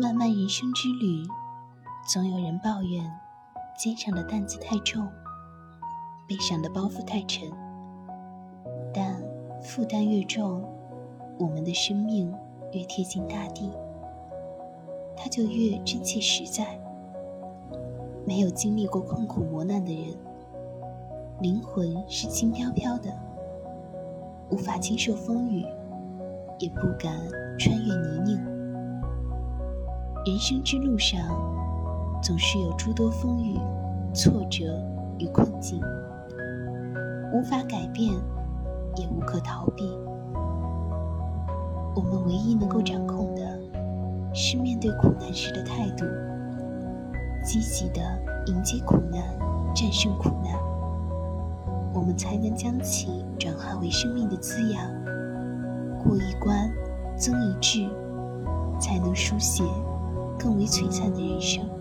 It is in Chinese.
漫漫人生之旅，总有人抱怨肩上的担子太重，背上的包袱太沉。但负担越重，我们的生命越贴近大地，它就越真切实在。没有经历过困苦磨难的人，灵魂是轻飘飘的，无法经受风雨，也不敢穿越泥泞。人生之路上，总是有诸多风雨、挫折与困境，无法改变，也无可逃避。我们唯一能够掌控的，是面对苦难时的态度。积极的迎接苦难，战胜苦难，我们才能将其转化为生命的滋养。过一关，增一智，才能书写更为璀璨的人生。